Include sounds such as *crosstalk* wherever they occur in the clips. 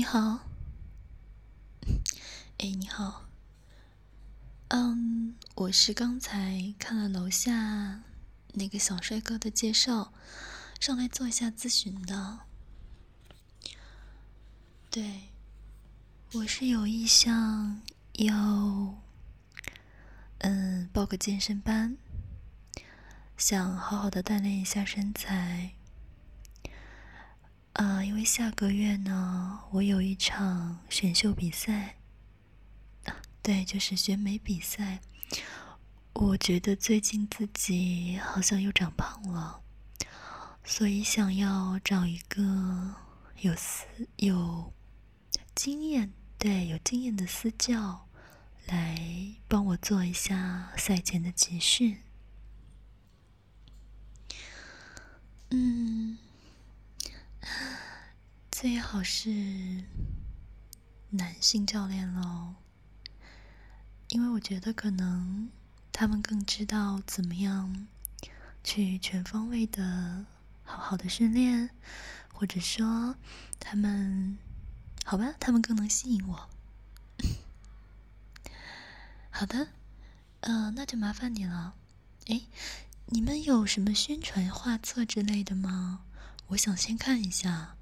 你好。哎，你好。嗯，我是刚才看了楼下那个小帅哥的介绍，上来做一下咨询的。对，我是有意向要，嗯，报个健身班，想好好的锻炼一下身材。啊、因为下个月呢，我有一场选秀比赛，啊，对，就是选美比赛。我觉得最近自己好像又长胖了，所以想要找一个有私有经验，对，有经验的私教来帮我做一下赛前的集训。最好是男性教练喽，因为我觉得可能他们更知道怎么样去全方位的好好的训练，或者说他们好吧，他们更能吸引我。好的，呃，那就麻烦你了。哎，你们有什么宣传画册之类的吗？我想先看一下。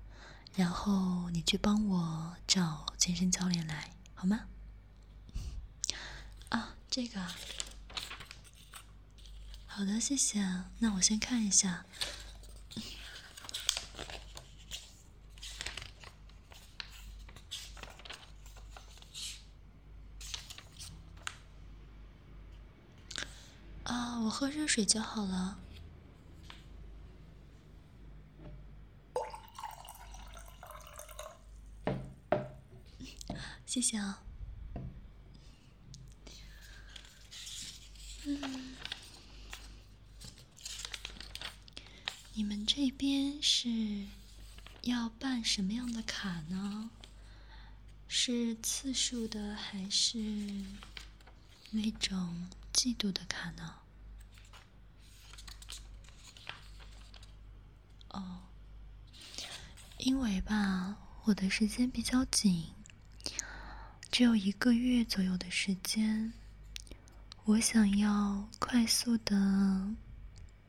然后你去帮我找健身教练来，好吗？*laughs* 啊，这个啊，好的，谢谢。那我先看一下。啊，我喝热水就好了。谢谢啊。嗯，你们这边是要办什么样的卡呢？是次数的还是那种季度的卡呢？哦，因为吧，我的时间比较紧。只有一个月左右的时间，我想要快速的，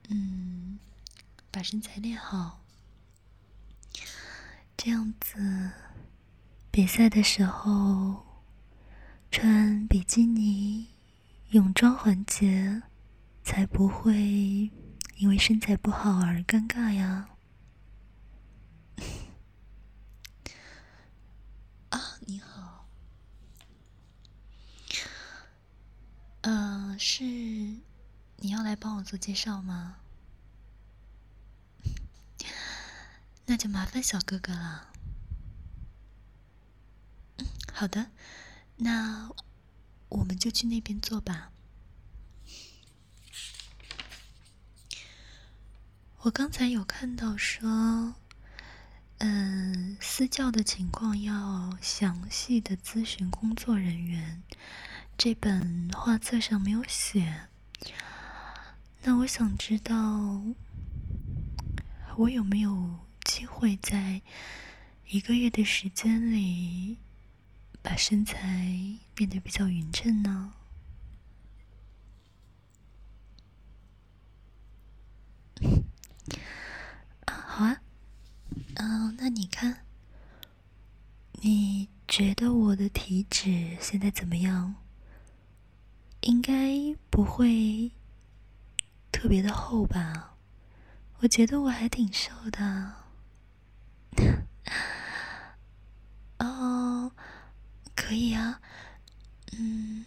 嗯，把身材练好，这样子，比赛的时候穿比基尼泳装环节才不会因为身材不好而尴尬呀。嗯、呃，是你要来帮我做介绍吗？*laughs* 那就麻烦小哥哥了。好的，那我们就去那边做吧。我刚才有看到说，嗯、私教的情况要详细的咨询工作人员。这本画册上没有写，那我想知道，我有没有机会在一个月的时间里把身材变得比较匀称呢？*laughs* 啊，好啊，嗯，那你看，你觉得我的体脂现在怎么样？应该不会特别的厚吧？我觉得我还挺瘦的。*laughs* 哦，可以啊。嗯，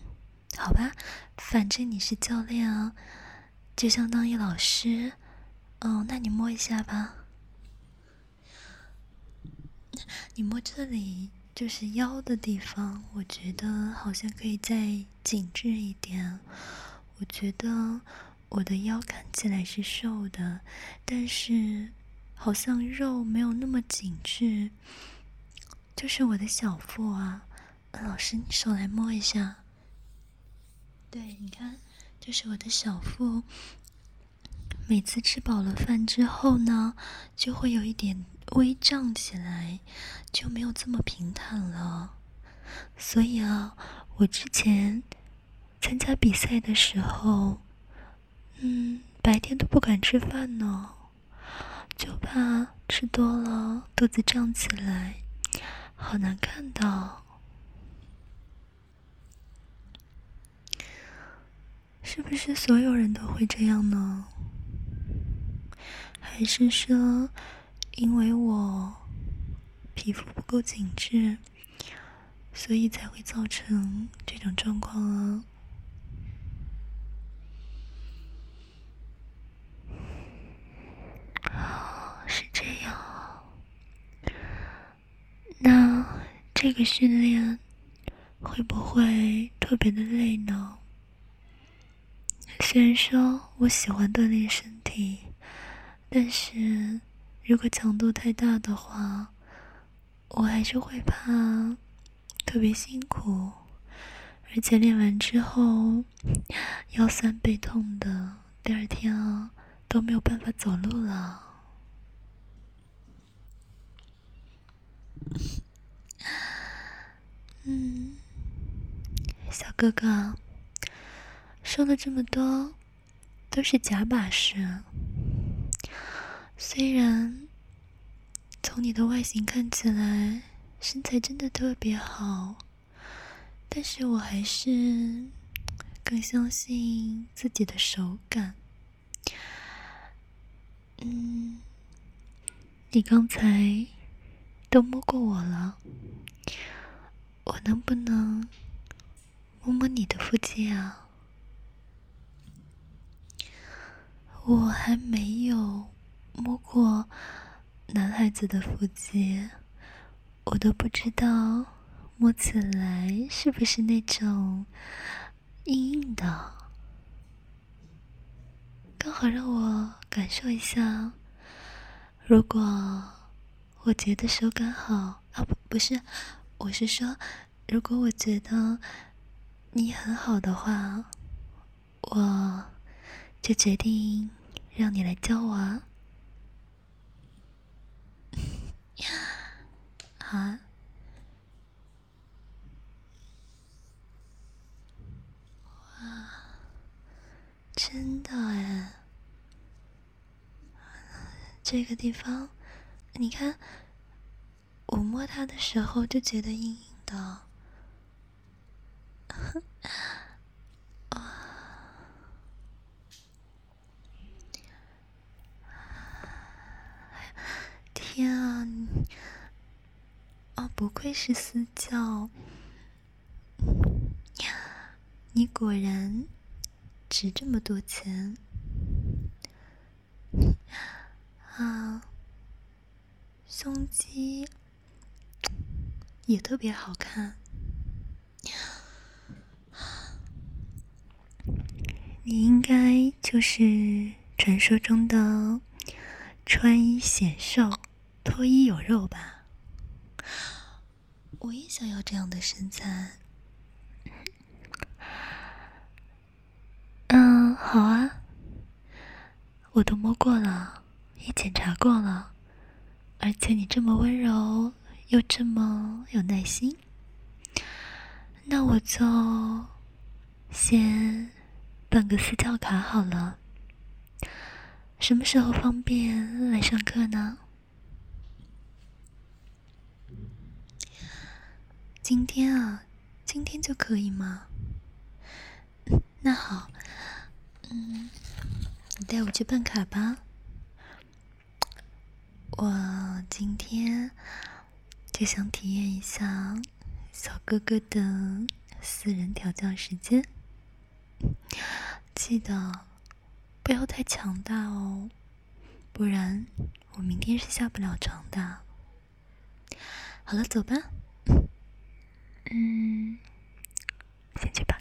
好吧，反正你是教练啊，就相当于老师。哦，那你摸一下吧。你摸这里。就是腰的地方，我觉得好像可以再紧致一点。我觉得我的腰看起来是瘦的，但是好像肉没有那么紧致。就是我的小腹啊，老师，你手来摸一下。对，你看，就是我的小腹。每次吃饱了饭之后呢，就会有一点微胀起来，就没有这么平坦了。所以啊，我之前参加比赛的时候，嗯，白天都不敢吃饭呢，就怕吃多了肚子胀起来，好难看到。是不是所有人都会这样呢？还是说，因为我皮肤不够紧致，所以才会造成这种状况啊？是这样。那这个训练会不会特别的累呢？虽然说我喜欢锻炼身体。但是，如果强度太大的话，我还是会怕特别辛苦，而且练完之后腰酸背痛的，第二天啊都没有办法走路了。嗯，小哥哥，说了这么多，都是假把式。虽然从你的外形看起来身材真的特别好，但是我还是更相信自己的手感。嗯，你刚才都摸过我了，我能不能摸摸你的腹肌啊？我还没有。摸过男孩子的腹肌，我都不知道摸起来是不是那种硬硬的。刚好让我感受一下。如果我觉得手感好啊，不，不是，我是说，如果我觉得你很好的话，我就决定让你来教我啊。好 *sighs* 啊，哇，真的哎！这个地方，你看，我摸它的时候就觉得硬硬的。*laughs* 天啊！哦，不愧是私教，你果然值这么多钱啊！胸肌也特别好看，你应该就是传说中的穿衣显瘦。脱衣有肉吧？我也想要这样的身材。嗯，好啊，我都摸过了，也检查过了，而且你这么温柔，又这么有耐心，那我就先办个私教卡好了。什么时候方便来上课呢？今天啊，今天就可以吗？那好，嗯，你带我去办卡吧。我今天就想体验一下小哥哥的私人调教时间，记得不要太强大哦，不然我明天是下不了床的。好了，走吧。嗯，先去吧。